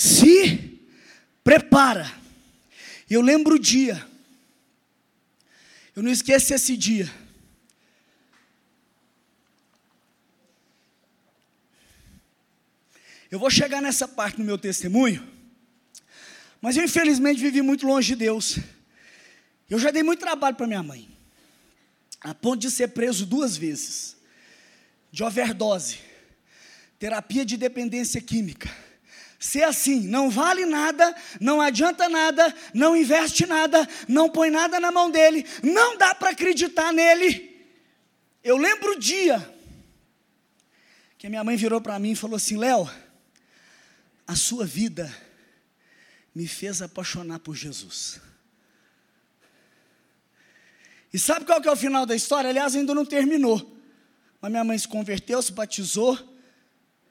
Se prepara. Eu lembro o dia. Eu não esqueço esse dia. Eu vou chegar nessa parte no meu testemunho, mas eu infelizmente vivi muito longe de Deus. Eu já dei muito trabalho para minha mãe, a ponto de ser preso duas vezes, de overdose, terapia de dependência química. Ser assim, não vale nada, não adianta nada, não investe nada, não põe nada na mão dele, não dá para acreditar nele. Eu lembro o dia que a minha mãe virou para mim e falou assim: Léo, a sua vida me fez apaixonar por Jesus. E sabe qual que é o final da história? Aliás, ainda não terminou. Mas minha mãe se converteu, se batizou,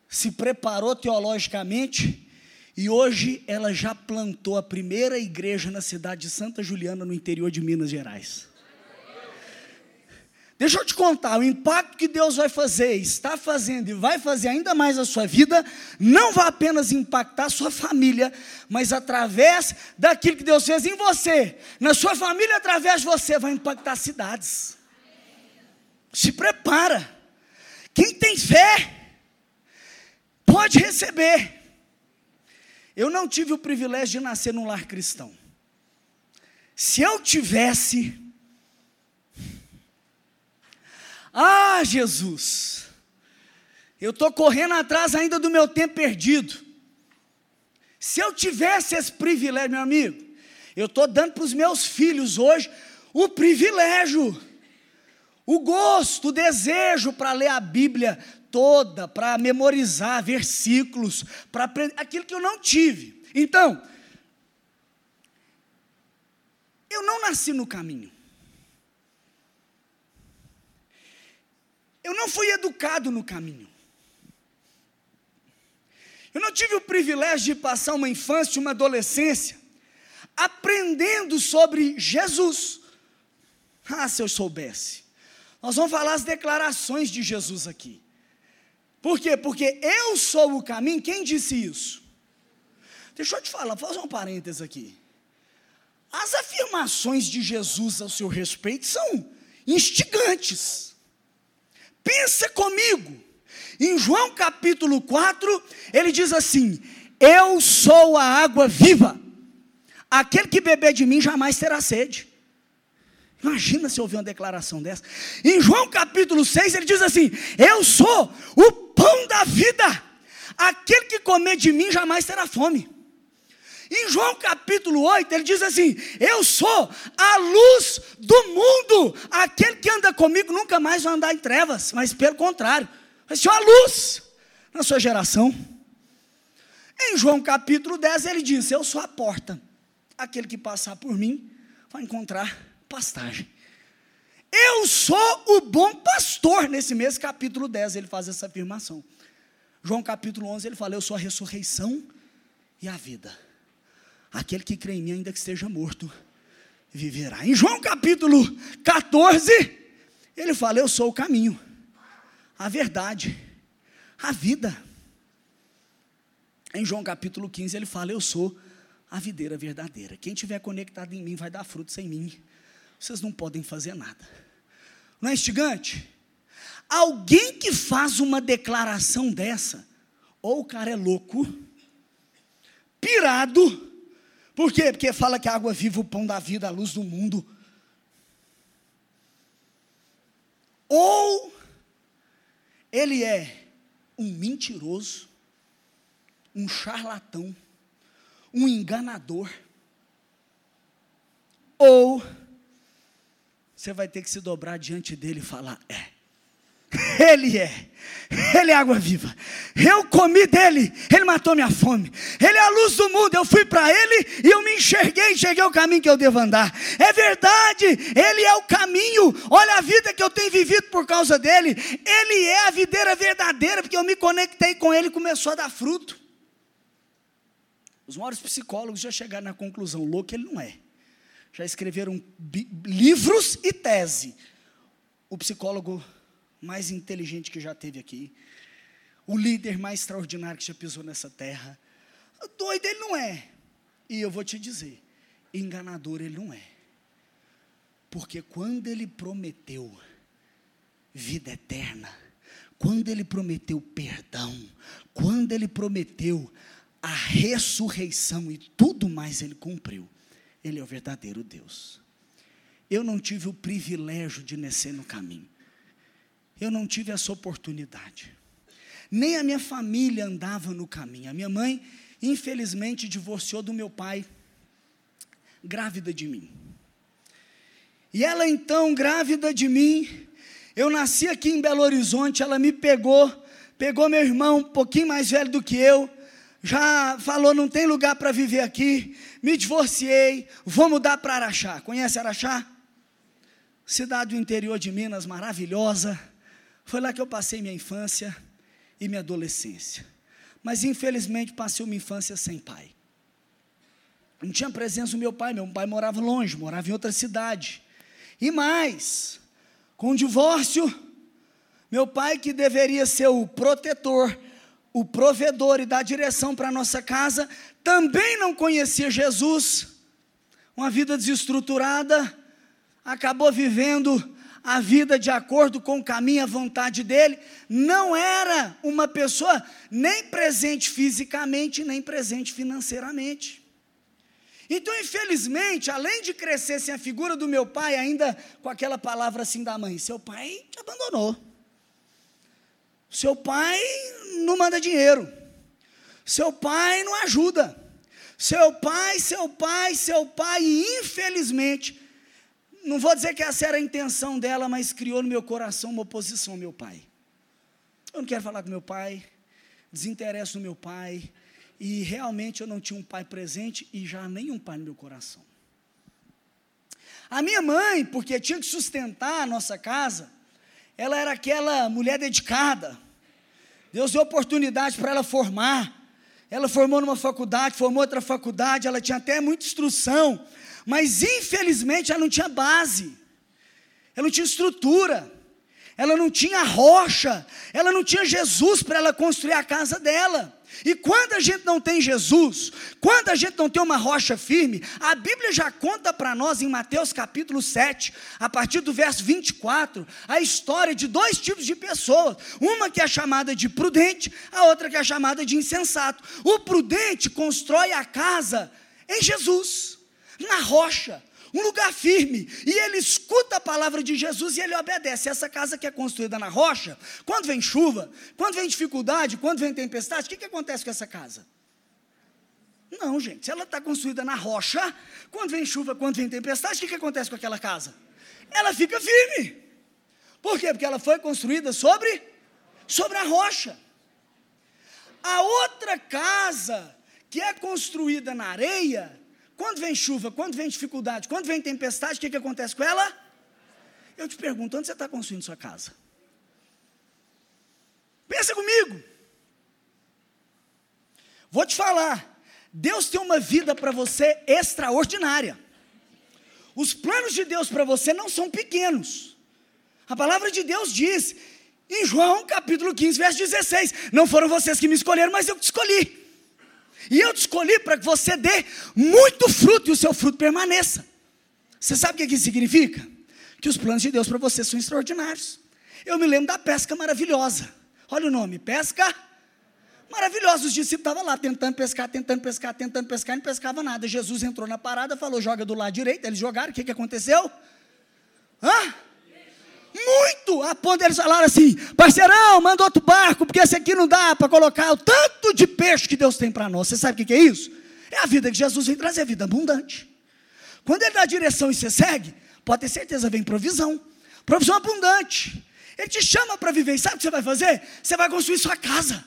se preparou teologicamente, e hoje ela já plantou a primeira igreja na cidade de Santa Juliana, no interior de Minas Gerais. Deixa eu te contar, o impacto que Deus vai fazer, está fazendo e vai fazer ainda mais a sua vida, não vai apenas impactar a sua família, mas através daquilo que Deus fez em você, na sua família, através de você, vai impactar cidades. Se prepara. Quem tem fé, pode receber. Eu não tive o privilégio de nascer num lar cristão. Se eu tivesse, ah, Jesus, eu estou correndo atrás ainda do meu tempo perdido. Se eu tivesse esse privilégio, meu amigo, eu estou dando para os meus filhos hoje o privilégio, o gosto, o desejo para ler a Bíblia toda, para memorizar versículos, para aprender aquilo que eu não tive. Então, eu não nasci no caminho. Eu não fui educado no caminho. Eu não tive o privilégio de passar uma infância, uma adolescência, aprendendo sobre Jesus. Ah, se eu soubesse. Nós vamos falar as declarações de Jesus aqui. Por quê? Porque eu sou o caminho. Quem disse isso? Deixa eu te falar, vou fazer um parênteses aqui. As afirmações de Jesus ao seu respeito são instigantes. Pensa comigo. Em João capítulo 4, ele diz assim: Eu sou a água viva. Aquele que beber de mim jamais terá sede. Imagina se ouvir uma declaração dessa. Em João capítulo 6, ele diz assim: Eu sou o pão da vida. Aquele que comer de mim jamais terá fome. Em João capítulo 8, ele diz assim: Eu sou a luz do mundo. Aquele que anda comigo nunca mais vai andar em trevas, mas pelo contrário, vai ser uma luz na sua geração. Em João capítulo 10, ele diz: Eu sou a porta. Aquele que passar por mim vai encontrar pastagem. Eu sou o bom pastor. Nesse mesmo capítulo 10, ele faz essa afirmação. João capítulo 11, ele fala: Eu sou a ressurreição e a vida. Aquele que crê em mim, ainda que esteja morto, viverá. Em João capítulo 14, ele fala: Eu sou o caminho, a verdade, a vida. Em João capítulo 15, ele fala: Eu sou a videira verdadeira. Quem estiver conectado em mim vai dar fruto sem mim. Vocês não podem fazer nada. Não é instigante? Alguém que faz uma declaração dessa, ou o cara é louco, pirado, por quê? Porque fala que a água viva, o pão da vida, a luz do mundo. Ou ele é um mentiroso, um charlatão, um enganador. Ou você vai ter que se dobrar diante dele e falar: é ele é, Ele é água viva. Eu comi dele, Ele matou minha fome. Ele é a luz do mundo. Eu fui para Ele e eu me enxerguei, enxerguei o caminho que eu devo andar. É verdade, Ele é o caminho. Olha a vida que eu tenho vivido por causa dele. Ele é a videira verdadeira, porque eu me conectei com Ele e começou a dar fruto. Os maiores psicólogos já chegaram na conclusão: louco Ele não é. Já escreveram livros e tese. O psicólogo mais inteligente que já teve aqui, o líder mais extraordinário que já pisou nessa terra, Doido ele não é. E eu vou te dizer, enganador ele não é. Porque quando ele prometeu vida eterna, quando ele prometeu perdão, quando ele prometeu a ressurreição e tudo mais ele cumpriu. Ele é o verdadeiro Deus. Eu não tive o privilégio de nascer no caminho. Eu não tive essa oportunidade. Nem a minha família andava no caminho. A minha mãe, infelizmente, divorciou do meu pai, grávida de mim. E ela então, grávida de mim, eu nasci aqui em Belo Horizonte, ela me pegou, pegou meu irmão, um pouquinho mais velho do que eu, já falou, não tem lugar para viver aqui, me divorciei, vou mudar para Araxá. Conhece Araxá? Cidade do interior de Minas, maravilhosa. Foi lá que eu passei minha infância e minha adolescência. Mas infelizmente passei uma infância sem pai. Não tinha presença do meu pai, meu pai morava longe, morava em outra cidade. E mais, com o divórcio, meu pai, que deveria ser o protetor, o provedor e dar direção para a nossa casa, também não conhecia Jesus, uma vida desestruturada, acabou vivendo a vida de acordo com o caminho, a vontade dele, não era uma pessoa nem presente fisicamente, nem presente financeiramente. Então, infelizmente, além de crescer sem a figura do meu pai, ainda com aquela palavra assim da mãe, seu pai te abandonou. Seu pai não manda dinheiro. Seu pai não ajuda. Seu pai, seu pai, seu pai, e infelizmente, não vou dizer que essa era a intenção dela, mas criou no meu coração uma oposição ao meu pai. Eu não quero falar com meu pai, desinteresso no meu pai, e realmente eu não tinha um pai presente e já nenhum pai no meu coração. A minha mãe, porque tinha que sustentar a nossa casa, ela era aquela mulher dedicada. Deus deu oportunidade para ela formar. Ela formou numa faculdade, formou outra faculdade, ela tinha até muita instrução, mas infelizmente ela não tinha base, ela não tinha estrutura, ela não tinha rocha, ela não tinha Jesus para ela construir a casa dela. E quando a gente não tem Jesus, quando a gente não tem uma rocha firme, a Bíblia já conta para nós em Mateus capítulo 7, a partir do verso 24, a história de dois tipos de pessoas: uma que é chamada de prudente, a outra que é chamada de insensato. O prudente constrói a casa em Jesus, na rocha um lugar firme, e ele escuta a palavra de Jesus e ele obedece. Essa casa que é construída na rocha, quando vem chuva, quando vem dificuldade, quando vem tempestade, o que, que acontece com essa casa? Não, gente, se ela está construída na rocha, quando vem chuva, quando vem tempestade, o que, que acontece com aquela casa? Ela fica firme. Por quê? Porque ela foi construída sobre, sobre a rocha. A outra casa que é construída na areia, quando vem chuva, quando vem dificuldade, quando vem tempestade, o que, que acontece com ela? Eu te pergunto, onde você está construindo sua casa? Pensa comigo. Vou te falar. Deus tem uma vida para você extraordinária. Os planos de Deus para você não são pequenos. A palavra de Deus diz, em João capítulo 15, verso 16: Não foram vocês que me escolheram, mas eu te escolhi. E eu te escolhi para que você dê muito fruto e o seu fruto permaneça. Você sabe o que isso significa? Que os planos de Deus para você são extraordinários. Eu me lembro da pesca maravilhosa. Olha o nome, pesca maravilhosa. Os discípulos estavam lá tentando pescar, tentando pescar, tentando pescar, e não pescava nada. Jesus entrou na parada, falou: joga do lado direito. Eles jogaram, o que, que aconteceu? Hã? Muito, a ponto deles falaram assim: parceirão, manda outro barco, porque esse aqui não dá para colocar o tanto de peixe que Deus tem para nós. Você sabe o que é isso? É a vida que Jesus vem trazer, a vida abundante. Quando Ele dá direção e você segue, pode ter certeza, vem provisão. Provisão abundante. Ele te chama para viver. E sabe o que você vai fazer? Você vai construir sua casa.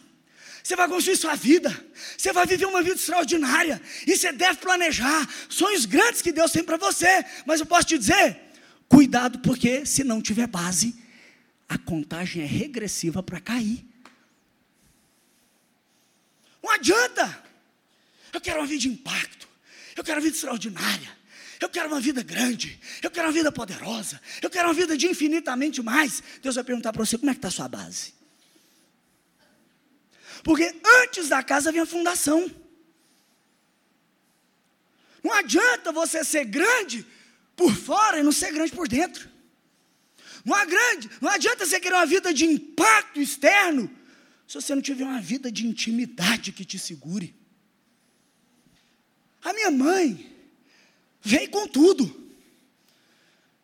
Você vai construir sua vida. Você vai viver uma vida extraordinária. E você deve planejar sonhos grandes que Deus tem para você. Mas eu posso te dizer, Cuidado, porque se não tiver base, a contagem é regressiva para cair. Não adianta. Eu quero uma vida de impacto. Eu quero uma vida extraordinária. Eu quero uma vida grande. Eu quero uma vida poderosa. Eu quero uma vida de infinitamente mais. Deus vai perguntar para você: como é que está a sua base? Porque antes da casa vem a fundação. Não adianta você ser grande por fora e não ser grande por dentro. Não, há grande, não adianta você querer uma vida de impacto externo se você não tiver uma vida de intimidade que te segure. A minha mãe veio com tudo.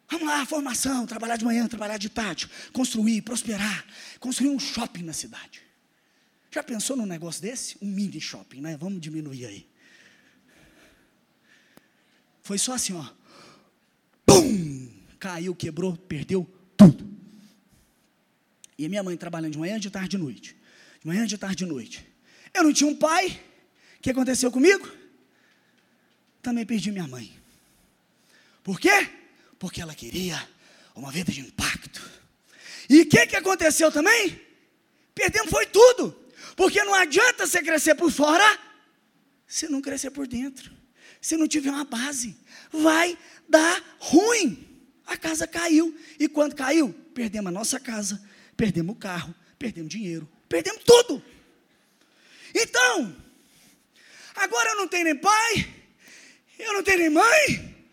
Vamos lá, formação, trabalhar de manhã, trabalhar de tarde, construir, prosperar, construir um shopping na cidade. Já pensou num negócio desse? Um mini shopping, né? Vamos diminuir aí. Foi só assim, ó. Pum! Caiu, quebrou, perdeu tudo. E minha mãe trabalhando de manhã, de tarde, de noite. De manhã, de tarde, de noite. Eu não tinha um pai. O que aconteceu comigo? Também perdi minha mãe. Por quê? Porque ela queria uma vida de impacto. E o que, que aconteceu também? Perdemos foi tudo. Porque não adianta você crescer por fora se não crescer por dentro. Se não tiver uma base, vai dar ruim. A casa caiu. E quando caiu, perdemos a nossa casa, perdemos o carro, perdemos dinheiro, perdemos tudo. Então, agora eu não tenho nem pai, eu não tenho nem mãe,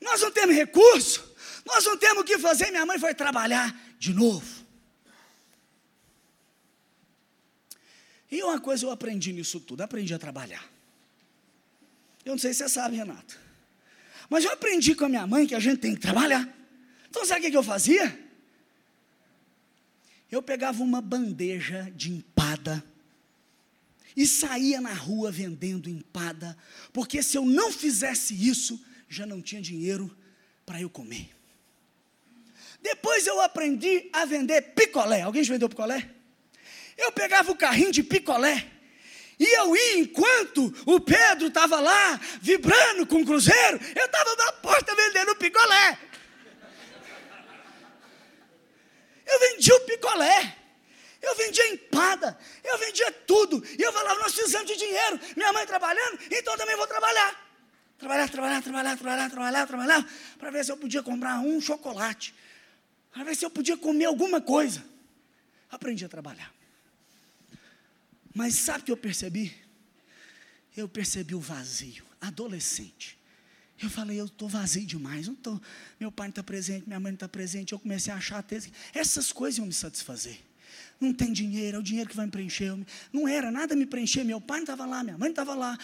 nós não temos recurso, nós não temos o que fazer. Minha mãe foi trabalhar de novo. E uma coisa eu aprendi nisso tudo, aprendi a trabalhar. Eu não sei se você sabe, Renato. Mas eu aprendi com a minha mãe que a gente tem que trabalhar. Então sabe o que eu fazia? Eu pegava uma bandeja de empada e saía na rua vendendo empada, porque se eu não fizesse isso, já não tinha dinheiro para eu comer. Depois eu aprendi a vender picolé. Alguém já vendeu picolé? Eu pegava o carrinho de picolé e eu ia enquanto o Pedro estava lá vibrando com o cruzeiro, eu estava na porta vendendo picolé. Eu vendia o picolé. Eu vendia empada, eu vendia tudo. E eu falava, nós precisamos de dinheiro. Minha mãe trabalhando, então também vou trabalhar. Trabalhar, trabalhar, trabalhar, trabalhar, trabalhar, trabalhar, para ver se eu podia comprar um chocolate, para ver se eu podia comer alguma coisa. Aprendi a trabalhar. Mas sabe o que eu percebi? Eu percebi o vazio, adolescente. Eu falei, eu estou vazio demais, não tô, meu pai não está presente, minha mãe não está presente. Eu comecei a achar até essas coisas iam me satisfazer. Não tem dinheiro, é o dinheiro que vai me preencher. Não era, nada me preencher. Meu pai não estava lá, minha mãe não estava lá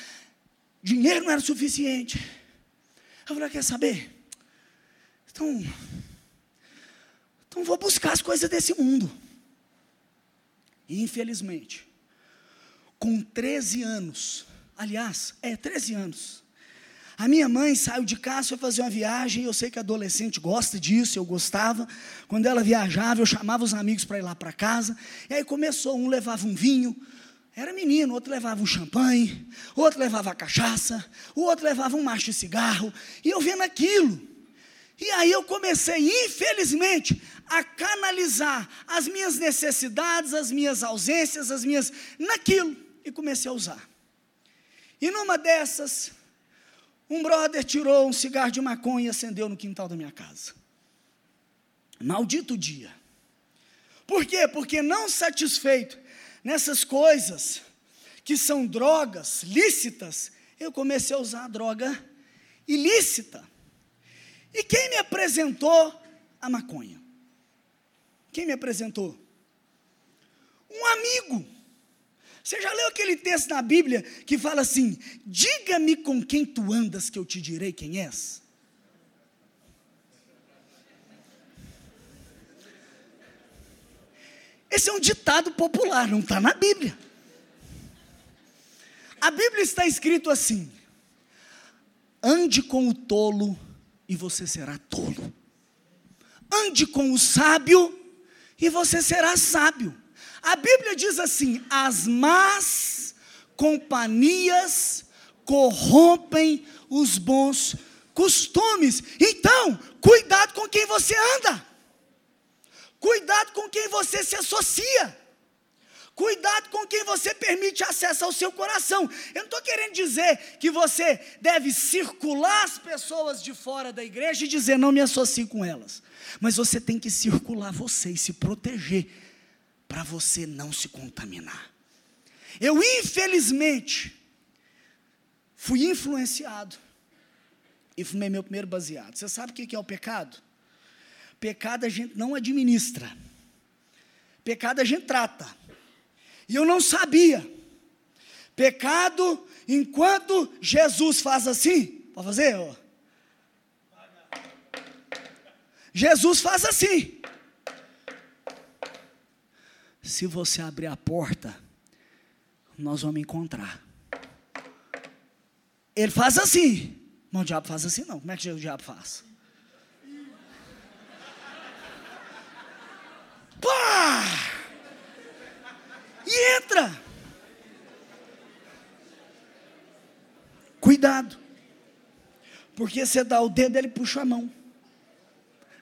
dinheiro não era suficiente. Eu falei, quer saber? Então, então vou buscar as coisas desse mundo. E infelizmente, com 13 anos, aliás, é 13 anos, a minha mãe saiu de casa, foi fazer uma viagem, eu sei que adolescente gosta disso, eu gostava. Quando ela viajava, eu chamava os amigos para ir lá para casa. E aí começou, um levava um vinho, era menino, outro levava um champanhe, outro levava cachaça, o outro levava um macho de cigarro, e eu vendo aquilo. E aí eu comecei, infelizmente, a canalizar as minhas necessidades, as minhas ausências, as minhas naquilo, e comecei a usar. E numa dessas, um brother tirou um cigarro de maconha e acendeu no quintal da minha casa. Maldito dia. Por quê? Porque não satisfeito nessas coisas que são drogas lícitas, eu comecei a usar a droga ilícita. E quem me apresentou a maconha? Quem me apresentou? Um amigo. Você já leu aquele texto na Bíblia que fala assim: Diga-me com quem tu andas, que eu te direi quem és? Esse é um ditado popular, não está na Bíblia. A Bíblia está escrito assim: ande com o tolo e você será tolo. Ande com o sábio e você será sábio. A Bíblia diz assim: as más companhias corrompem os bons costumes. Então, cuidado com quem você anda. Cuidado com quem você se associa. Cuidado com quem você permite acesso ao seu coração. Eu não estou querendo dizer que você deve circular as pessoas de fora da igreja e dizer não me associe com elas. Mas você tem que circular você e se proteger para você não se contaminar. Eu, infelizmente, fui influenciado e fumei meu primeiro baseado. Você sabe o que é o pecado? Pecado a gente não administra. Pecado a gente trata. E eu não sabia. Pecado, enquanto Jesus faz assim, pode fazer? Ó. Jesus faz assim. Se você abrir a porta, nós vamos encontrar. Ele faz assim. Mas o diabo faz assim não. Como é que o diabo faz? Pá! E entra. Cuidado. Porque você dá o dedo, ele puxa a mão.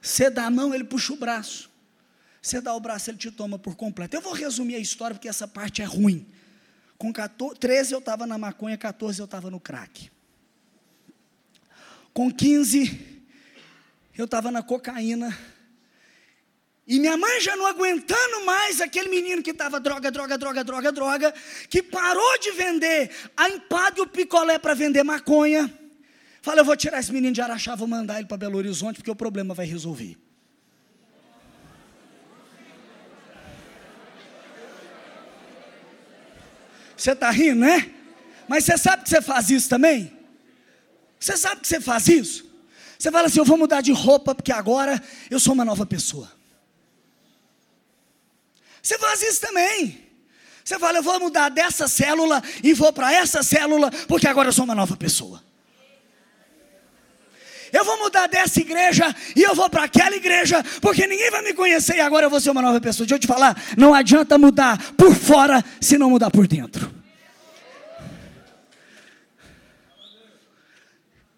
Você dá a mão, ele puxa o braço. Você dá o braço, ele te toma por completo. Eu vou resumir a história porque essa parte é ruim. Com 14, 13 eu estava na maconha, 14 eu estava no crack. Com 15 eu estava na cocaína. E minha mãe já não aguentando mais aquele menino que estava droga, droga, droga, droga, droga, que parou de vender a empada e o picolé para vender maconha. Fala, eu vou tirar esse menino de Araxá, vou mandar ele para Belo Horizonte, porque o problema vai resolver. Você está rindo, né? Mas você sabe que você faz isso também? Você sabe que você faz isso? Você fala assim: eu vou mudar de roupa, porque agora eu sou uma nova pessoa. Você faz isso também. Você fala: eu vou mudar dessa célula e vou para essa célula, porque agora eu sou uma nova pessoa eu vou mudar dessa igreja e eu vou para aquela igreja, porque ninguém vai me conhecer e agora eu vou ser uma nova pessoa. Deixa eu te falar, não adianta mudar por fora se não mudar por dentro.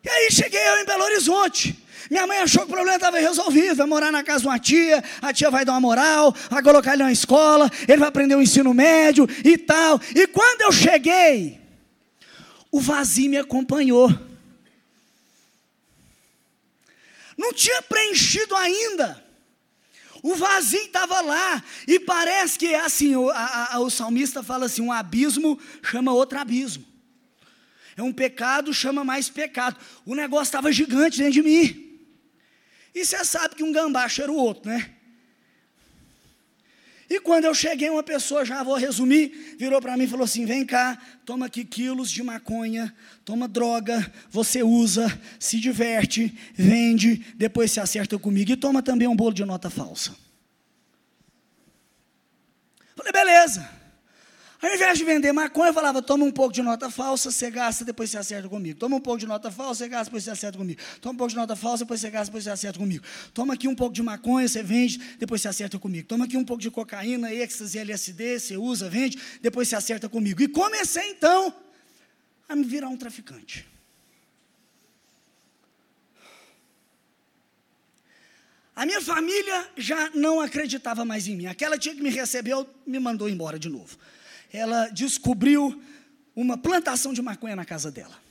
E aí cheguei eu em Belo Horizonte. Minha mãe achou que o problema estava resolvido. Vai morar na casa de uma tia, a tia vai dar uma moral, vai colocar ele na escola, ele vai aprender o ensino médio e tal. E quando eu cheguei, o vazio me acompanhou não tinha preenchido ainda. O vazio estava lá, e parece que é assim, o, a, a, o salmista fala assim: um abismo chama outro abismo. É um pecado, chama mais pecado. O negócio estava gigante dentro de mim. E você sabe que um gambá cheira o outro, né? E quando eu cheguei, uma pessoa, já vou resumir, virou para mim e falou assim: vem cá, toma aqui quilos de maconha, toma droga, você usa, se diverte, vende, depois se acerta comigo e toma também um bolo de nota falsa. Falei, beleza. Ao invés de vender maconha, eu falava: toma um pouco de nota falsa, você gasta, depois você acerta comigo. Toma um pouco de nota falsa, você gasta, depois você acerta comigo. Toma um pouco de nota falsa, depois você gasta, depois você acerta comigo. Toma aqui um pouco de maconha, você vende, depois você acerta comigo. Toma aqui um pouco de cocaína, êxtase, LSD, você usa, vende, depois você acerta comigo. E comecei então a me virar um traficante. A minha família já não acreditava mais em mim. Aquela tia que me recebeu me mandou embora de novo ela descobriu uma plantação de maconha na casa dela.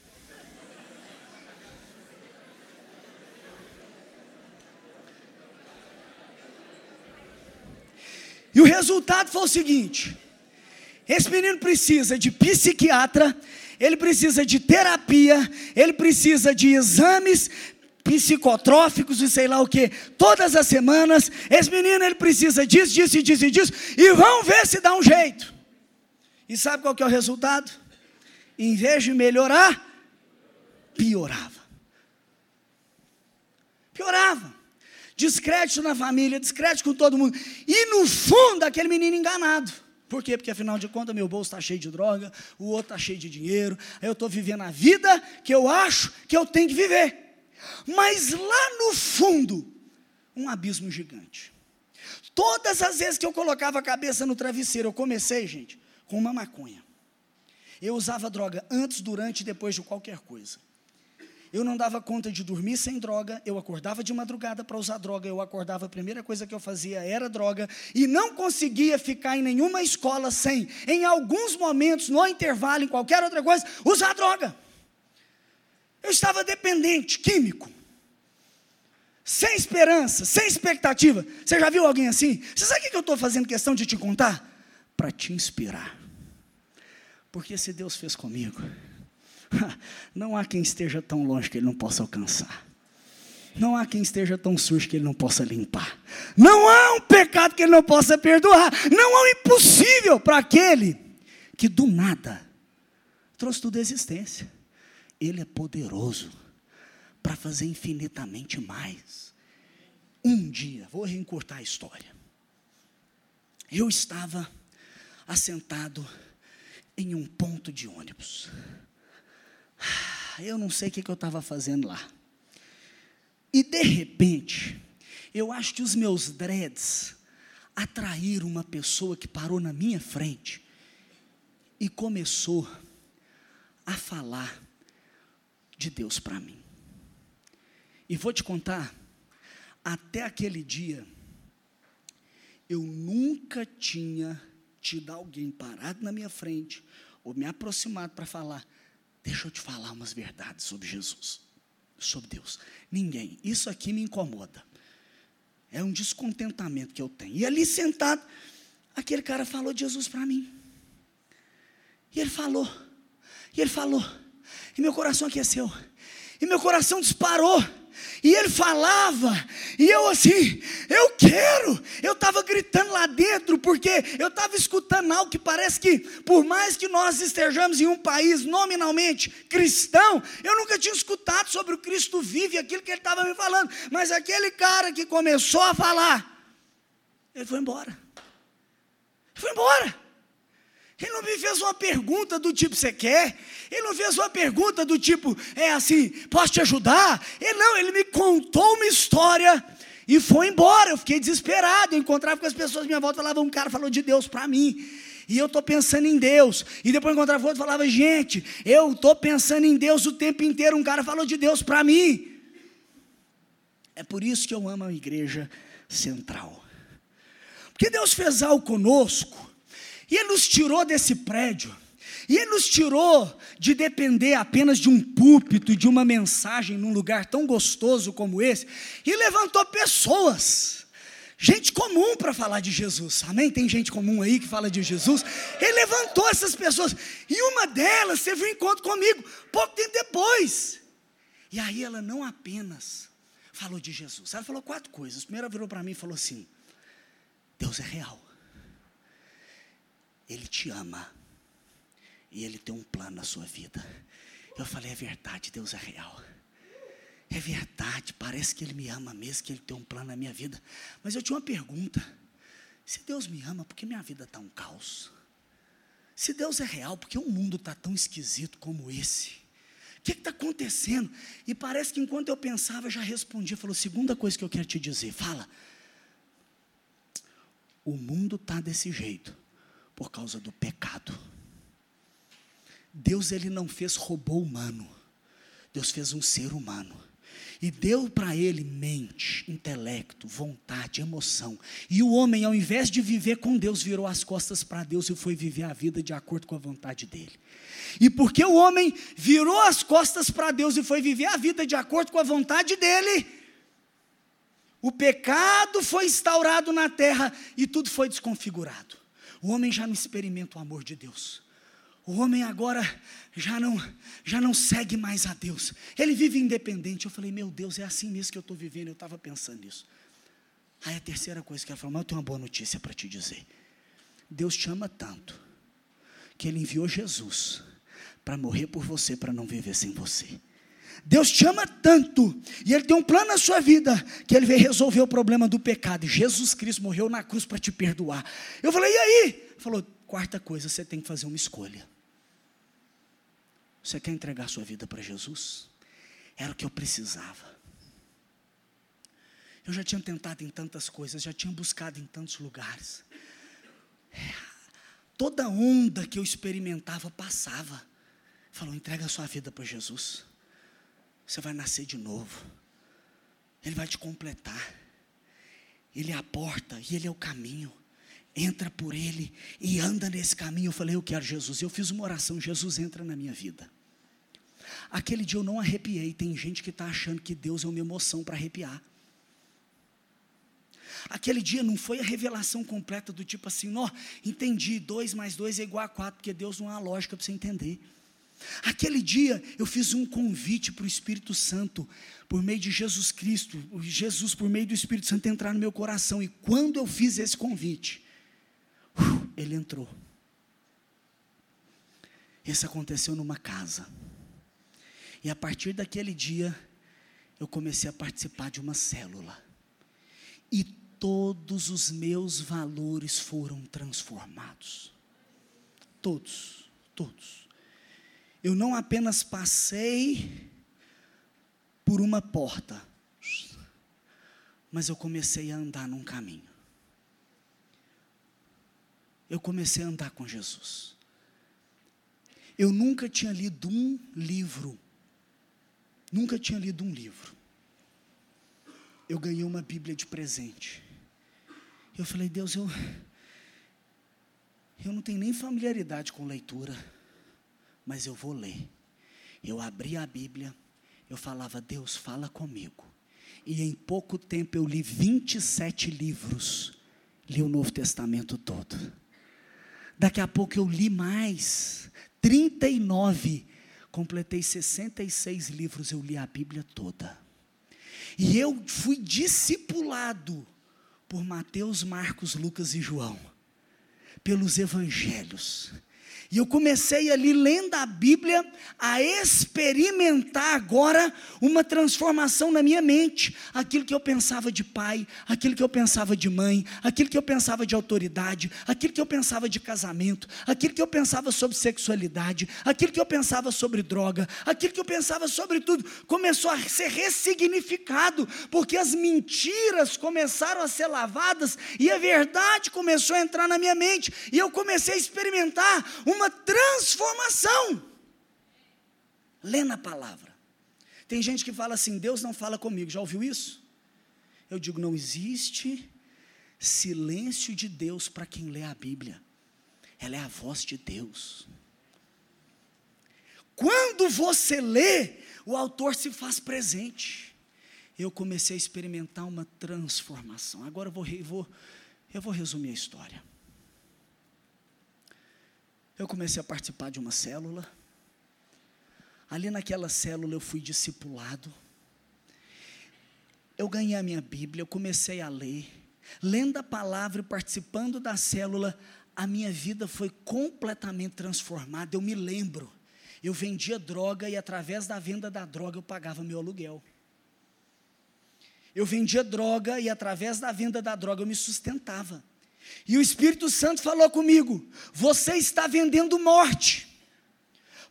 E o resultado foi o seguinte: esse menino precisa de psiquiatra, ele precisa de terapia, ele precisa de exames psicotróficos e sei lá o que, todas as semanas. Esse menino ele precisa disso, disso e disso e disso, e vão ver se dá um jeito. E sabe qual que é o resultado? Em vez de melhorar, piorava. Piorava. Descrédito na família, descrédito com todo mundo. E no fundo, aquele menino enganado. Por quê? Porque afinal de contas, meu bolso está cheio de droga, o outro está cheio de dinheiro, aí eu estou vivendo a vida que eu acho que eu tenho que viver. Mas lá no fundo, um abismo gigante. Todas as vezes que eu colocava a cabeça no travesseiro, eu comecei, gente, com uma maconha. Eu usava droga antes, durante e depois de qualquer coisa. Eu não dava conta de dormir sem droga, eu acordava de madrugada para usar droga, eu acordava, a primeira coisa que eu fazia era droga, e não conseguia ficar em nenhuma escola sem, em alguns momentos, no intervalo, em qualquer outra coisa, usar droga. Eu estava dependente, químico, sem esperança, sem expectativa. Você já viu alguém assim? Você sabe o que eu estou fazendo questão de te contar? Para te inspirar. Porque se Deus fez comigo, Não há quem esteja tão longe que ele não possa alcançar. Não há quem esteja tão sujo que ele não possa limpar. Não há um pecado que ele não possa perdoar. Não há um impossível para aquele que do nada trouxe tudo à existência. Ele é poderoso para fazer infinitamente mais. Um dia, vou reencortar a história. Eu estava assentado em um ponto de ônibus. Eu não sei o que, eu estava fazendo lá. E de repente, eu acho que os meus dreads atraíram uma pessoa que parou na minha frente e começou a falar de Deus para mim. E vou te contar, até aquele dia, eu nunca tinha tido alguém parado na minha frente, ou me aproximado para falar, deixa eu te falar umas verdades sobre Jesus, sobre Deus. Ninguém. Isso aqui me incomoda. É um descontentamento que eu tenho. E ali sentado, aquele cara falou de Jesus para mim. E ele falou, e ele falou, e meu coração aqueceu, e meu coração disparou. E ele falava, e eu assim, eu quero. Eu estava gritando lá dentro, porque eu estava escutando algo que parece que, por mais que nós estejamos em um país nominalmente cristão, eu nunca tinha escutado sobre o Cristo vive, aquilo que ele estava me falando. Mas aquele cara que começou a falar, ele foi embora. Ele foi embora. Ele não me fez uma pergunta do tipo, você quer? Ele não fez uma pergunta do tipo, é assim, posso te ajudar? Ele não, ele me contou uma história e foi embora. Eu fiquei desesperado. Eu encontrava com as pessoas à minha volta, falava, um cara falou de Deus para mim. E eu estou pensando em Deus. E depois encontrava outro falava, gente, eu estou pensando em Deus o tempo inteiro. Um cara falou de Deus para mim. É por isso que eu amo a igreja central. Porque Deus fez algo conosco e Ele nos tirou desse prédio. E Ele nos tirou de depender apenas de um púlpito de uma mensagem num lugar tão gostoso como esse. E levantou pessoas, gente comum para falar de Jesus. Amém? Tem gente comum aí que fala de Jesus. Ele levantou essas pessoas. E uma delas teve um encontro comigo pouco tempo depois. E aí ela não apenas falou de Jesus, ela falou quatro coisas. Primeiro ela virou para mim e falou assim: Deus é real. Ele te ama. E Ele tem um plano na sua vida. Eu falei, é verdade, Deus é real. É verdade, parece que Ele me ama mesmo, que Ele tem um plano na minha vida. Mas eu tinha uma pergunta: se Deus me ama, por que minha vida está um caos? Se Deus é real, por que o mundo está tão esquisito como esse? O que está acontecendo? E parece que enquanto eu pensava, eu já respondia. Falou: segunda coisa que eu quero te dizer, fala. O mundo está desse jeito, por causa do pecado. Deus ele não fez robô humano. Deus fez um ser humano e deu para ele mente, intelecto, vontade, emoção. E o homem, ao invés de viver com Deus, virou as costas para Deus e foi viver a vida de acordo com a vontade dele. E porque o homem virou as costas para Deus e foi viver a vida de acordo com a vontade dele, o pecado foi instaurado na terra e tudo foi desconfigurado. O homem já não experimenta o amor de Deus. O homem agora já não, já não segue mais a Deus. Ele vive independente. Eu falei, meu Deus, é assim mesmo que eu estou vivendo. Eu estava pensando nisso. Aí a terceira coisa que ela falou, mas eu tenho uma boa notícia para te dizer. Deus te ama tanto que Ele enviou Jesus para morrer por você, para não viver sem você. Deus te ama tanto, e Ele tem um plano na sua vida, que Ele veio resolver o problema do pecado. Jesus Cristo morreu na cruz para te perdoar. Eu falei, e aí? Ele falou, quarta coisa, você tem que fazer uma escolha. Você quer entregar sua vida para Jesus? Era o que eu precisava. Eu já tinha tentado em tantas coisas, já tinha buscado em tantos lugares. Toda onda que eu experimentava passava. Falou: entrega sua vida para Jesus. Você vai nascer de novo. Ele vai te completar. Ele é a porta e Ele é o caminho. Entra por Ele e anda nesse caminho. Eu falei, eu quero Jesus. Eu fiz uma oração, Jesus entra na minha vida. Aquele dia eu não arrepiei. Tem gente que está achando que Deus é uma emoção para arrepiar. Aquele dia não foi a revelação completa do tipo assim, ó, entendi, dois mais dois é igual a quatro, porque Deus não há lógica para você entender. Aquele dia eu fiz um convite para o Espírito Santo, por meio de Jesus Cristo, Jesus por meio do Espírito Santo entrar no meu coração. E quando eu fiz esse convite, uh, ele entrou. Isso aconteceu numa casa. E a partir daquele dia, eu comecei a participar de uma célula. E todos os meus valores foram transformados. Todos, todos. Eu não apenas passei por uma porta, mas eu comecei a andar num caminho. Eu comecei a andar com Jesus. Eu nunca tinha lido um livro. Nunca tinha lido um livro. Eu ganhei uma Bíblia de presente. Eu falei, Deus, eu, eu não tenho nem familiaridade com leitura, mas eu vou ler. Eu abri a Bíblia, eu falava, Deus, fala comigo. E em pouco tempo eu li 27 livros, li o Novo Testamento todo. Daqui a pouco eu li mais, 39, completei 66 livros, eu li a Bíblia toda. E eu fui discipulado por Mateus, Marcos, Lucas e João, pelos evangelhos. E eu comecei ali lendo a Bíblia a experimentar agora uma transformação na minha mente. Aquilo que eu pensava de pai, aquilo que eu pensava de mãe, aquilo que eu pensava de autoridade, aquilo que eu pensava de casamento, aquilo que eu pensava sobre sexualidade, aquilo que eu pensava sobre droga, aquilo que eu pensava sobre tudo, começou a ser ressignificado, porque as mentiras começaram a ser lavadas e a verdade começou a entrar na minha mente, e eu comecei a experimentar uma uma transformação. Lê na palavra. Tem gente que fala assim: Deus não fala comigo. Já ouviu isso? Eu digo: não existe silêncio de Deus para quem lê a Bíblia. Ela é a voz de Deus. Quando você lê, o autor se faz presente. Eu comecei a experimentar uma transformação. Agora eu vou, eu vou, eu vou resumir a história. Eu comecei a participar de uma célula. Ali naquela célula eu fui discipulado. Eu ganhei a minha Bíblia, eu comecei a ler. Lendo a palavra e participando da célula, a minha vida foi completamente transformada. Eu me lembro, eu vendia droga e através da venda da droga eu pagava meu aluguel. Eu vendia droga e através da venda da droga eu me sustentava. E o Espírito Santo falou comigo: Você está vendendo morte.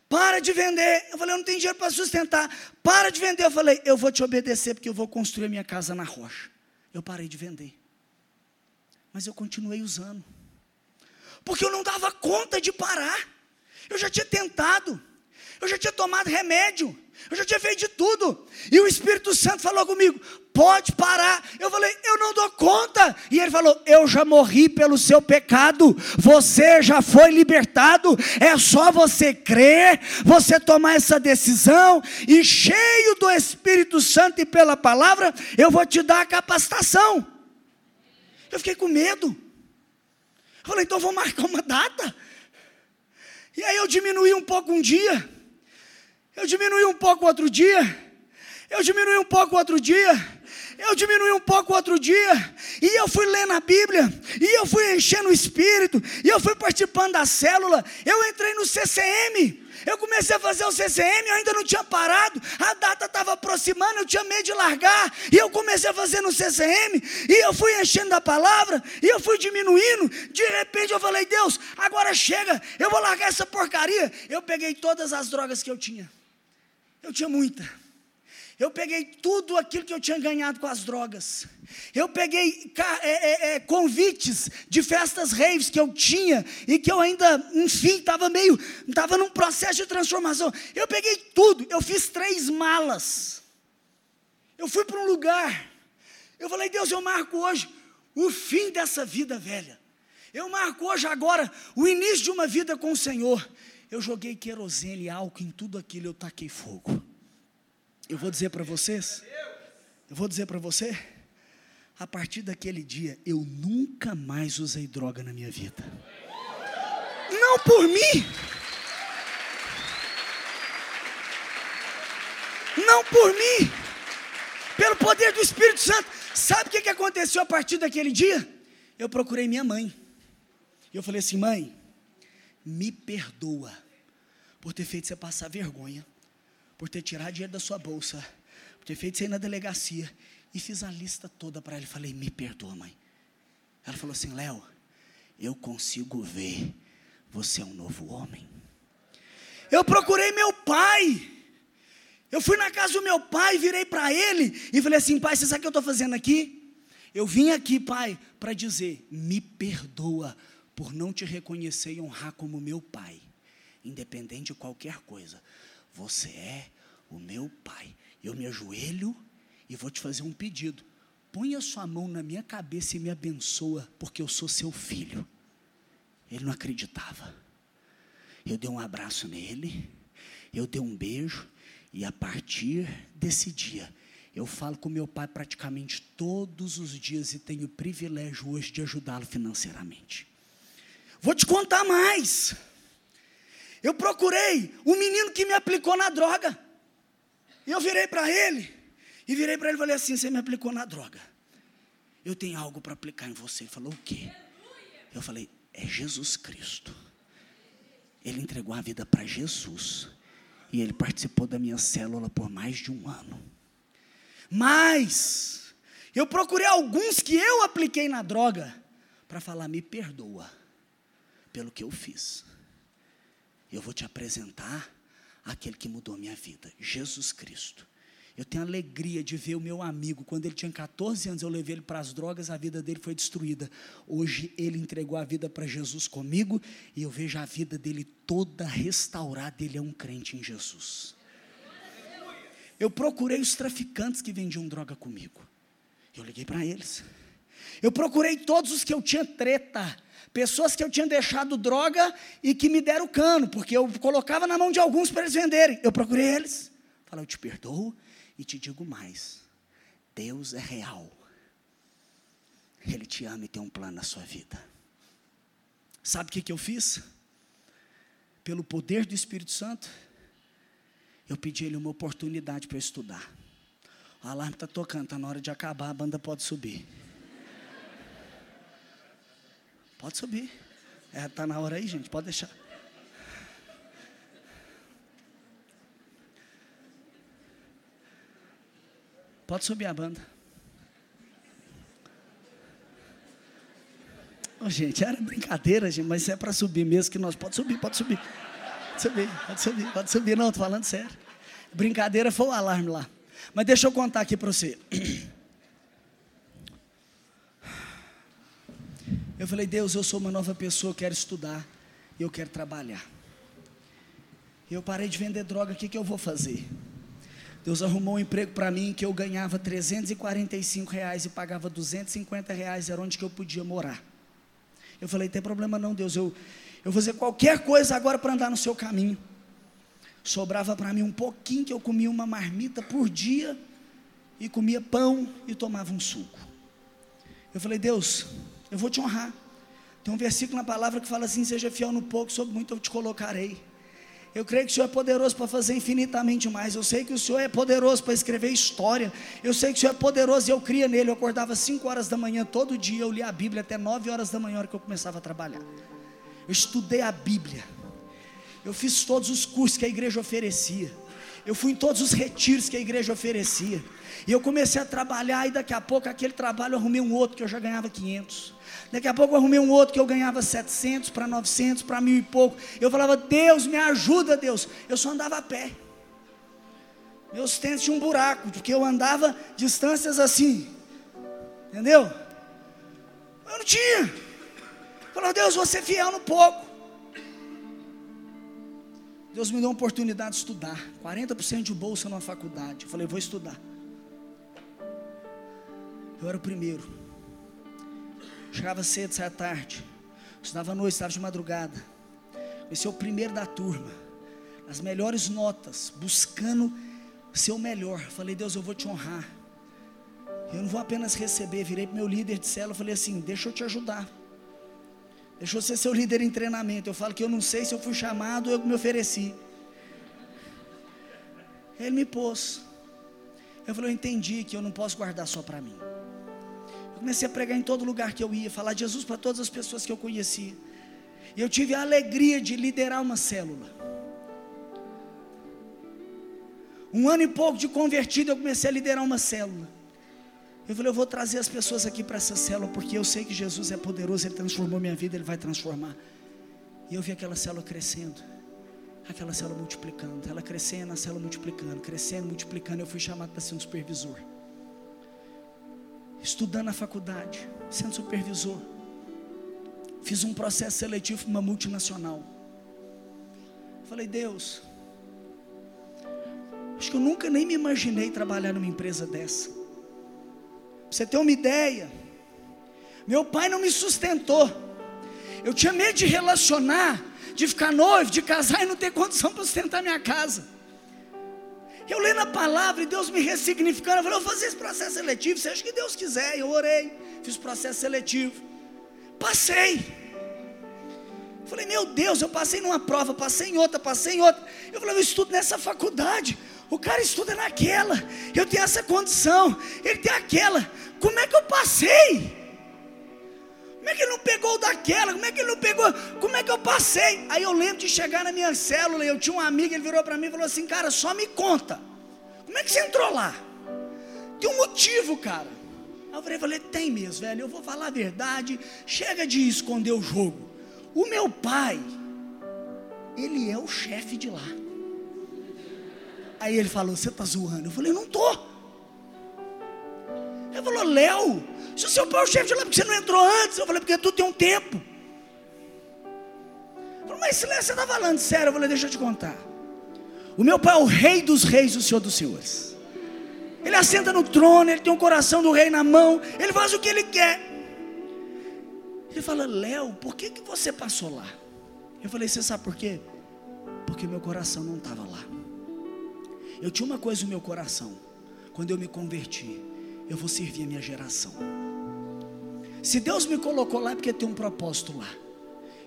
Para de vender. Eu falei: Eu não tenho dinheiro para sustentar. Para de vender. Eu falei: Eu vou te obedecer porque eu vou construir a minha casa na rocha. Eu parei de vender. Mas eu continuei usando. Porque eu não dava conta de parar. Eu já tinha tentado. Eu já tinha tomado remédio. Eu já tinha feito de tudo. E o Espírito Santo falou comigo: pode parar. Eu falei, eu não dou conta. E ele falou, eu já morri pelo seu pecado, você já foi libertado, é só você crer, você tomar essa decisão, e cheio do Espírito Santo e pela palavra, eu vou te dar a capacitação. Eu fiquei com medo. Eu falei, então vou marcar uma data. E aí eu diminuí um pouco um dia, eu diminuí um pouco outro dia, eu diminuí um pouco outro dia, eu diminui um pouco outro dia, e eu fui lendo a Bíblia, e eu fui enchendo o Espírito, e eu fui participando da célula, eu entrei no CCM, eu comecei a fazer o CCM, eu ainda não tinha parado, a data estava aproximando, eu tinha medo de largar, e eu comecei a fazer no CCM, e eu fui enchendo a palavra, e eu fui diminuindo, de repente eu falei, Deus, agora chega, eu vou largar essa porcaria. Eu peguei todas as drogas que eu tinha, eu tinha muita. Eu peguei tudo aquilo que eu tinha ganhado com as drogas. Eu peguei é, é, é, convites de festas raves que eu tinha e que eu ainda, enfim, estava meio, estava num processo de transformação. Eu peguei tudo. Eu fiz três malas. Eu fui para um lugar. Eu falei, Deus, eu marco hoje o fim dessa vida velha. Eu marco hoje agora o início de uma vida com o Senhor. Eu joguei querosene e álcool em tudo aquilo, eu taquei fogo. Eu vou dizer para vocês, eu vou dizer para você, a partir daquele dia eu nunca mais usei droga na minha vida. Não por mim. Não por mim, pelo poder do Espírito Santo. Sabe o que aconteceu a partir daquele dia? Eu procurei minha mãe. E eu falei assim: mãe, me perdoa por ter feito você passar vergonha, por ter tirado dinheiro da sua bolsa, por ter feito você ir na delegacia. E fiz a lista toda para ela. Falei: me perdoa, mãe. Ela falou assim: Léo, eu consigo ver, você é um novo homem. Eu procurei meu pai. Eu fui na casa do meu pai, virei para ele e falei assim: pai, você sabe o que eu estou fazendo aqui? Eu vim aqui, pai, para dizer: me perdoa por não te reconhecer e honrar como meu pai, independente de qualquer coisa. Você é o meu pai. Eu me ajoelho e vou te fazer um pedido. Põe a sua mão na minha cabeça e me abençoa, porque eu sou seu filho. Ele não acreditava. Eu dei um abraço nele, eu dei um beijo, e a partir desse dia, eu falo com meu pai praticamente todos os dias e tenho o privilégio hoje de ajudá-lo financeiramente. Vou te contar mais. Eu procurei um menino que me aplicou na droga. E eu virei para ele, e virei para ele e falei assim: Você me aplicou na droga. Eu tenho algo para aplicar em você. Ele falou: O quê? Eu falei: É Jesus Cristo. Ele entregou a vida para Jesus. E ele participou da minha célula por mais de um ano. Mas, eu procurei alguns que eu apliquei na droga, para falar: me perdoa pelo que eu fiz. Eu vou te apresentar aquele que mudou minha vida, Jesus Cristo. Eu tenho alegria de ver o meu amigo, quando ele tinha 14 anos, eu levei ele para as drogas, a vida dele foi destruída. Hoje ele entregou a vida para Jesus comigo e eu vejo a vida dele toda restaurada, ele é um crente em Jesus. Eu procurei os traficantes que vendiam droga comigo. Eu liguei para eles. Eu procurei todos os que eu tinha treta, pessoas que eu tinha deixado droga e que me deram cano, porque eu colocava na mão de alguns para eles venderem. Eu procurei eles. Falei, eu te perdoo, e te digo mais: Deus é real. Ele te ama e tem um plano na sua vida. Sabe o que, que eu fiz? Pelo poder do Espírito Santo, eu pedi ele uma oportunidade para eu estudar. O alarme está tocando, está na hora de acabar, a banda pode subir. Pode subir. É, tá na hora aí, gente, pode deixar. Pode subir a banda. Oh, gente, era brincadeira, gente, mas é para subir mesmo que nós. Pode subir, pode subir. Pode subir, pode subir, pode subir. Não, estou falando sério. Brincadeira foi o alarme lá. Mas deixa eu contar aqui para você. Eu falei, Deus, eu sou uma nova pessoa, eu quero estudar, eu quero trabalhar. Eu parei de vender droga, o que, que eu vou fazer? Deus arrumou um emprego para mim que eu ganhava 345 reais e pagava 250 reais, era onde que eu podia morar. Eu falei, tem problema não, Deus, eu, eu vou fazer qualquer coisa agora para andar no seu caminho. Sobrava para mim um pouquinho que eu comia uma marmita por dia e comia pão e tomava um suco. Eu falei, Deus, eu vou te honrar. Tem um versículo na palavra que fala assim: seja fiel no pouco, sobre muito eu te colocarei. Eu creio que o Senhor é poderoso para fazer infinitamente mais. Eu sei que o Senhor é poderoso para escrever história. Eu sei que o Senhor é poderoso e eu cria nele. Eu acordava 5 horas da manhã todo dia. Eu lia a Bíblia até 9 horas da manhã, hora que eu começava a trabalhar. Eu estudei a Bíblia. Eu fiz todos os cursos que a igreja oferecia. Eu fui em todos os retiros que a igreja oferecia. E eu comecei a trabalhar, e daqui a pouco aquele trabalho eu arrumei um outro que eu já ganhava 500. Daqui a pouco eu arrumei um outro que eu ganhava 700 para 900, para mil e pouco. Eu falava, Deus, me ajuda, Deus. Eu só andava a pé. Meus tênis tinham um buraco, porque eu andava distâncias assim. Entendeu? Eu não tinha. Falou, Deus, você é fiel no pouco. Deus me deu uma oportunidade de estudar. 40% de bolsa numa faculdade. Eu falei, vou estudar. Eu era o primeiro. Chegava cedo, saia tarde. Estudava à noite, estava de madrugada. Esse é o primeiro da turma. As melhores notas, buscando ser o melhor. Falei, Deus, eu vou te honrar. Eu não vou apenas receber. Virei para meu líder de célula, falei assim: deixa eu te ajudar. Deixa eu ser seu líder em treinamento. Eu falo que eu não sei se eu fui chamado ou eu me ofereci. Ele me pôs. Eu falei, eu entendi que eu não posso guardar só para mim. Comecei a pregar em todo lugar que eu ia, falar de Jesus para todas as pessoas que eu conhecia. E eu tive a alegria de liderar uma célula. Um ano e pouco de convertido, eu comecei a liderar uma célula. Eu falei, eu vou trazer as pessoas aqui para essa célula, porque eu sei que Jesus é poderoso, Ele transformou minha vida, Ele vai transformar. E eu vi aquela célula crescendo, aquela célula multiplicando, ela crescendo, a célula multiplicando, crescendo, multiplicando. Eu fui chamado para ser um supervisor. Estudando na faculdade, sendo supervisor. Fiz um processo seletivo para uma multinacional. Falei, Deus, acho que eu nunca nem me imaginei trabalhar numa empresa dessa. Pra você ter uma ideia, meu pai não me sustentou. Eu tinha medo de relacionar, de ficar noivo, de casar e não ter condição para sustentar minha casa. Eu lendo a palavra e Deus me ressignificando. Eu falei, eu vou fazer esse processo seletivo, seja que Deus quiser. Eu orei, fiz o processo seletivo. Passei. Falei, meu Deus, eu passei numa prova, passei em outra, passei em outra. Eu falei, eu estudo nessa faculdade. O cara estuda naquela. Eu tenho essa condição. Ele tem aquela. Como é que eu passei? Como é que ele não pegou daquela? Como é que ele não pegou? Como é que eu passei? Aí eu lembro de chegar na minha célula. Eu tinha um amigo, ele virou para mim e falou assim: Cara, só me conta. Como é que você entrou lá? Tem um motivo, cara. Aí eu falei, tem mesmo, velho. Eu vou falar a verdade. Chega de esconder o jogo. O meu pai, ele é o chefe de lá. Aí ele falou: Você está zoando? Eu falei: Não estou. Ele falou: Léo, se o seu pai é o chefe de lá, porque você não entrou antes? Eu falei: Porque tu tem um tempo. Ele falou: Mas Léo, você está falando sério? Eu falei: Deixa eu te contar. O meu pai é o rei dos reis, o senhor dos senhores. Ele assenta no trono, ele tem o coração do rei na mão, ele faz o que ele quer. Ele fala, Léo, por que, que você passou lá? Eu falei, você sabe por quê? Porque meu coração não estava lá. Eu tinha uma coisa no meu coração. Quando eu me converti, eu vou servir a minha geração. Se Deus me colocou lá, é porque tem um propósito lá.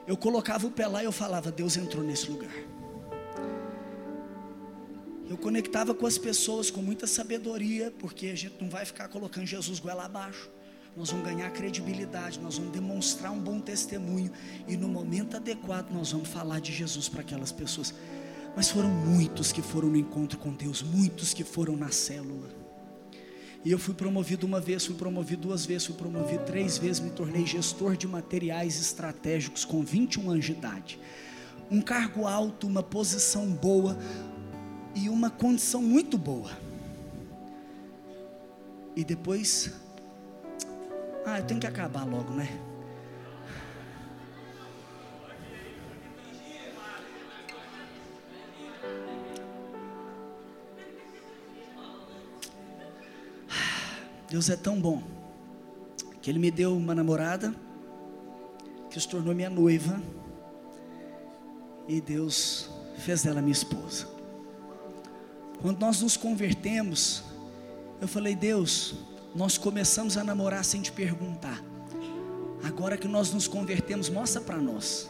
Eu colocava o pé lá e eu falava, Deus entrou nesse lugar. Eu conectava com as pessoas com muita sabedoria, porque a gente não vai ficar colocando Jesus goela abaixo. Nós vamos ganhar credibilidade, nós vamos demonstrar um bom testemunho e no momento adequado nós vamos falar de Jesus para aquelas pessoas. Mas foram muitos que foram no encontro com Deus, muitos que foram na célula. E eu fui promovido uma vez, fui promovido duas vezes, fui promovido três vezes, me tornei gestor de materiais estratégicos com 21 anos de idade. Um cargo alto, uma posição boa, e uma condição muito boa. E depois, ah, eu tenho que acabar logo, né? Deus é tão bom que Ele me deu uma namorada que se tornou minha noiva e Deus fez dela minha esposa. Quando nós nos convertemos, eu falei, Deus, nós começamos a namorar sem te perguntar. Agora que nós nos convertemos, mostra para nós.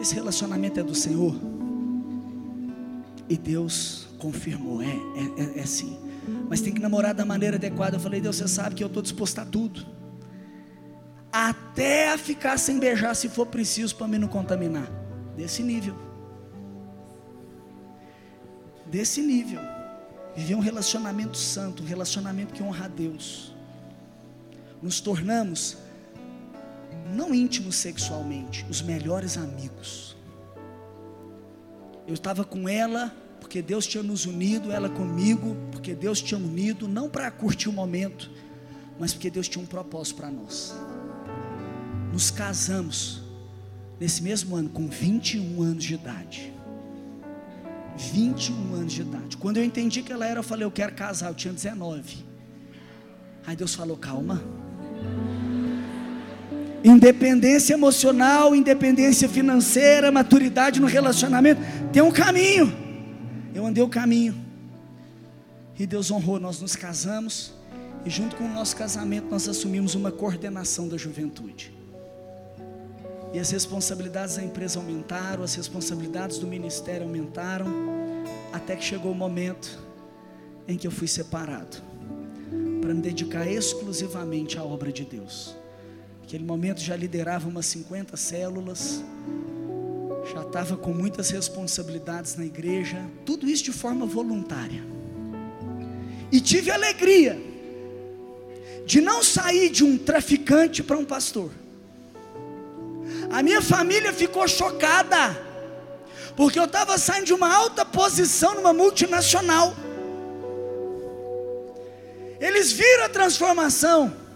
Esse relacionamento é do Senhor. E Deus confirmou, é, é, é, é sim. Mas tem que namorar da maneira adequada. Eu falei, Deus, você sabe que eu estou disposto a tudo. Até a ficar sem beijar se for preciso para me não contaminar. Desse nível desse nível. Viver um relacionamento santo, um relacionamento que honra a Deus. Nos tornamos, não íntimos sexualmente, os melhores amigos. Eu estava com ela porque Deus tinha nos unido, ela comigo, porque Deus tinha unido, não para curtir o momento, mas porque Deus tinha um propósito para nós. Nos casamos nesse mesmo ano, com 21 anos de idade. 21 anos de idade. Quando eu entendi que ela era, eu falei, eu quero casar. Eu tinha 19. Aí Deus falou, calma. Independência emocional, independência financeira, maturidade no relacionamento, tem um caminho. Eu andei o caminho. E Deus honrou, nós nos casamos. E junto com o nosso casamento, nós assumimos uma coordenação da juventude. E as responsabilidades da empresa aumentaram, as responsabilidades do ministério aumentaram, até que chegou o momento em que eu fui separado para me dedicar exclusivamente à obra de Deus. Naquele momento já liderava umas 50 células, já estava com muitas responsabilidades na igreja, tudo isso de forma voluntária. E tive alegria de não sair de um traficante para um pastor. A minha família ficou chocada, porque eu estava saindo de uma alta posição numa multinacional. Eles viram a transformação.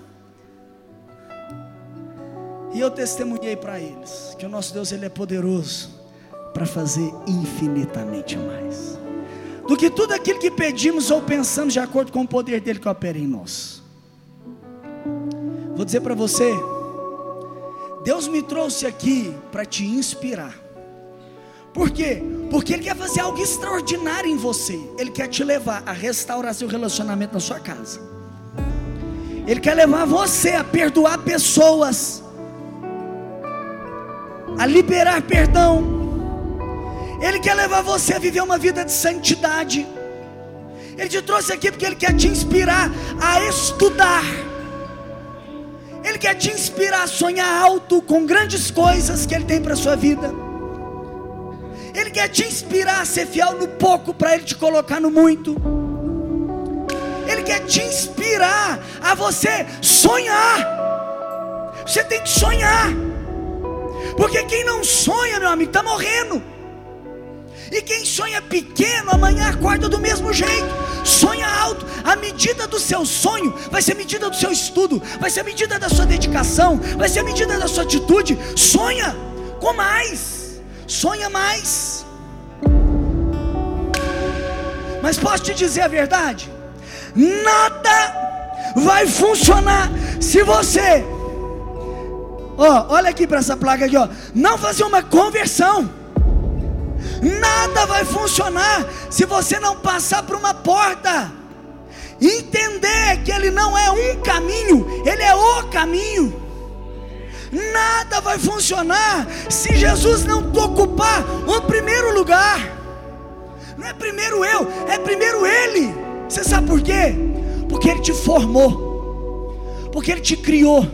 E eu testemunhei para eles que o nosso Deus ele é poderoso para fazer infinitamente mais do que tudo aquilo que pedimos ou pensamos de acordo com o poder dele que opera em nós. Vou dizer para você, Deus me trouxe aqui para te inspirar. Por quê? Porque Ele quer fazer algo extraordinário em você. Ele quer te levar a restaurar seu relacionamento na sua casa. Ele quer levar você a perdoar pessoas, a liberar perdão. Ele quer levar você a viver uma vida de santidade. Ele te trouxe aqui porque Ele quer te inspirar a estudar. Ele quer te inspirar a sonhar alto com grandes coisas que Ele tem para sua vida. Ele quer te inspirar a ser fiel no pouco para Ele te colocar no muito. Ele quer te inspirar a você sonhar. Você tem que sonhar. Porque quem não sonha, meu amigo, está morrendo. E quem sonha pequeno, amanhã acorda do mesmo jeito. Sonha alto. A medida do seu sonho vai ser medida do seu estudo, vai ser medida da sua dedicação, vai ser medida da sua atitude. Sonha com mais sonha mais. Mas posso te dizer a verdade? Nada vai funcionar se você, ó, olha aqui para essa placa aqui, ó, não fazer uma conversão. Nada vai funcionar se você não passar por uma porta. Entender que ele não é um caminho, ele é o caminho nada vai funcionar se Jesus não ocupar o primeiro lugar. Não é primeiro eu, é primeiro Ele. Você sabe por quê? Porque Ele te formou, porque Ele te criou,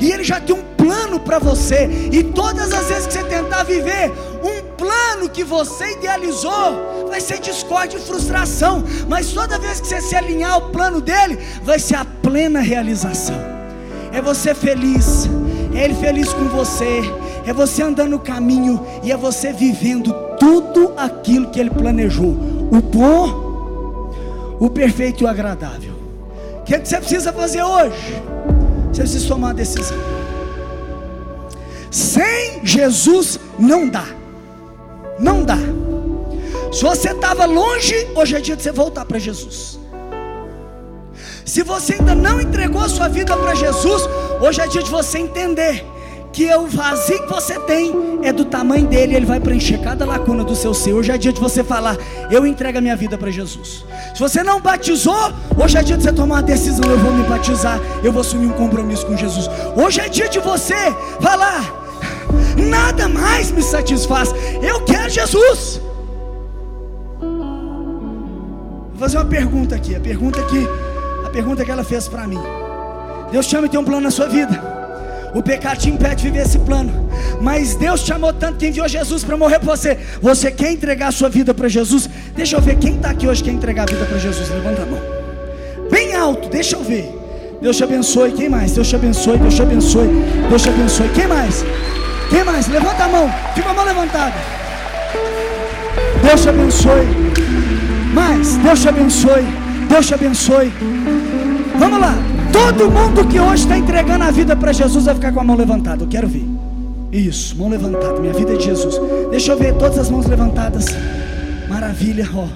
e Ele já tem um plano para você. E todas as vezes que você tentar viver um plano que você idealizou, vai ser discórdia e frustração. Mas toda vez que você se alinhar ao plano dele, vai ser a plena realização. É você feliz, é Ele feliz com você, é você andando no caminho e é você vivendo tudo aquilo que Ele planejou: o bom, o perfeito e o agradável. O que, é que você precisa fazer hoje? Você precisa tomar uma decisão. Sem Jesus não dá, não dá. Se você estava longe, hoje é dia de você voltar para Jesus. Se você ainda não entregou a sua vida para Jesus, hoje é dia de você entender que o vazio que você tem é do tamanho dele, ele vai preencher cada lacuna do seu ser. Hoje é dia de você falar: Eu entrego a minha vida para Jesus. Se você não batizou, hoje é dia de você tomar uma decisão: Eu vou me batizar, eu vou assumir um compromisso com Jesus. Hoje é dia de você falar: Nada mais me satisfaz, eu quero Jesus. Vou fazer uma pergunta aqui, a pergunta que pergunta que ela fez para mim. Deus chama e tem um plano na sua vida. O pecado te impede de viver esse plano. Mas Deus te amou tanto que enviou Jesus para morrer por você. Você quer entregar a sua vida para Jesus? Deixa eu ver quem está aqui hoje quer entregar a vida para Jesus. Levanta a mão. Bem alto, deixa eu ver. Deus te abençoe. Quem mais? Deus te abençoe. Deus te abençoe. Deus te abençoe. Quem mais? Quem mais? Levanta a mão. Fica a mão levantada. Deus te abençoe. Mais. Deus te abençoe. Deus te abençoe. Vamos lá. Todo mundo que hoje está entregando a vida para Jesus vai ficar com a mão levantada. Eu quero ver. Isso, mão levantada. Minha vida é de Jesus. Deixa eu ver todas as mãos levantadas. Maravilha, ó.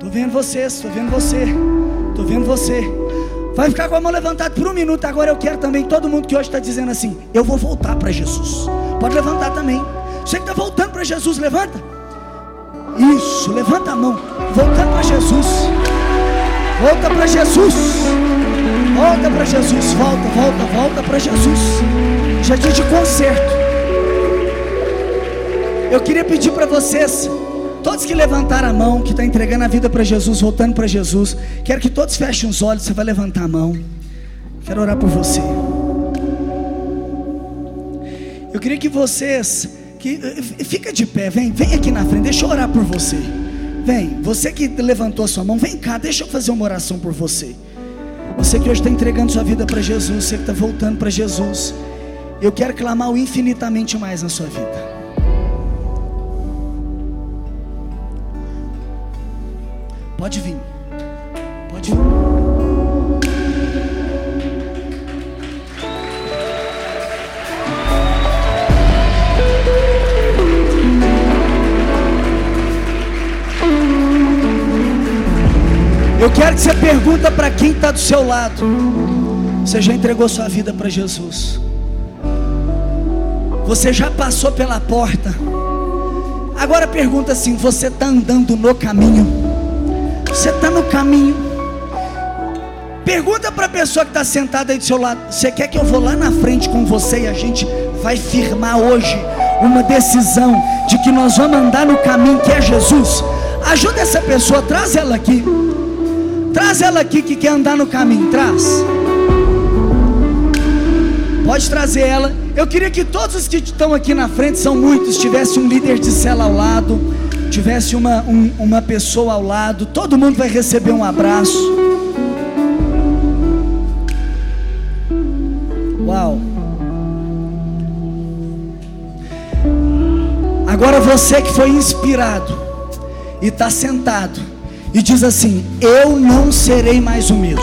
Tô vendo vocês, tô vendo você. Tô vendo você. Vai ficar com a mão levantada por um minuto. Agora eu quero também todo mundo que hoje está dizendo assim: Eu vou voltar para Jesus. Pode levantar também. Você que está voltando para Jesus, levanta. Isso, levanta a mão. Voltando para Jesus. Volta para Jesus. Volta para Jesus. Volta, volta, volta para Jesus. Já dia de concerto. Eu queria pedir para vocês Todos que levantaram a mão, que está entregando a vida para Jesus, voltando para Jesus, quero que todos fechem os olhos. Você vai levantar a mão. Quero orar por você. Eu queria que vocês, que fica de pé, vem, vem aqui na frente. Deixa eu orar por você. Vem, você que levantou a sua mão, vem cá, deixa eu fazer uma oração por você. Você que hoje está entregando sua vida para Jesus, você que está voltando para Jesus. Eu quero clamar o infinitamente mais na sua vida. Pode vir. Eu quero que você pergunta para quem está do seu lado. Você já entregou sua vida para Jesus? Você já passou pela porta? Agora pergunta assim: você está andando no caminho? Você está no caminho. Pergunta para a pessoa que está sentada aí do seu lado: Você quer que eu vou lá na frente com você e a gente vai firmar hoje uma decisão de que nós vamos andar no caminho que é Jesus? Ajuda essa pessoa, traz ela aqui. Traz ela aqui que quer andar no caminho. Traz. Pode trazer ela. Eu queria que todos os que estão aqui na frente, são muitos, tivesse um líder de cela ao lado tivesse uma, um, uma pessoa ao lado, todo mundo vai receber um abraço. Uau! Agora você que foi inspirado e está sentado e diz assim: Eu não serei mais o mesmo,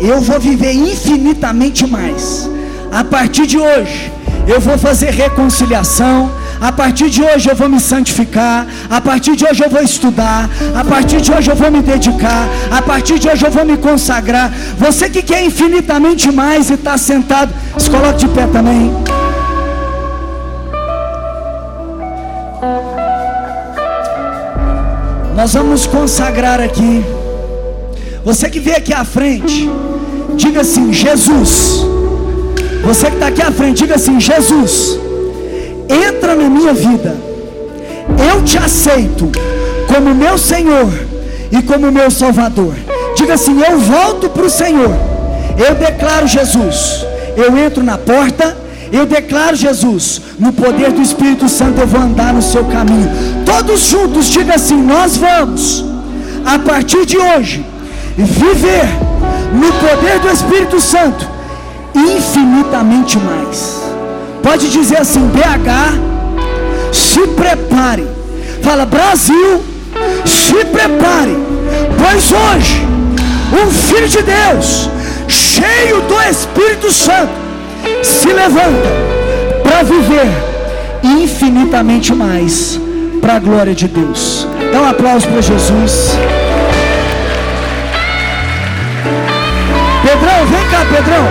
eu vou viver infinitamente mais. A partir de hoje, eu vou fazer reconciliação a partir de hoje eu vou me santificar. A partir de hoje eu vou estudar. A partir de hoje eu vou me dedicar. A partir de hoje eu vou me consagrar. Você que quer infinitamente mais e está sentado, se coloque de pé também. Nós vamos consagrar aqui. Você que veio aqui à frente, diga assim: Jesus. Você que está aqui à frente, diga assim: Jesus entra na minha vida. Eu te aceito como meu Senhor e como meu Salvador. Diga assim: Eu volto para o Senhor. Eu declaro Jesus. Eu entro na porta. Eu declaro Jesus. No poder do Espírito Santo eu vou andar no seu caminho. Todos juntos, diga assim: Nós vamos, a partir de hoje, viver no poder do Espírito Santo infinitamente mais. Pode dizer assim: BH, se prepare. Fala, Brasil, se prepare. Pois hoje, um filho de Deus, cheio do Espírito Santo, se levanta para viver infinitamente mais para a glória de Deus. Dá um aplauso para Jesus. Pedrão, vem cá, Pedrão.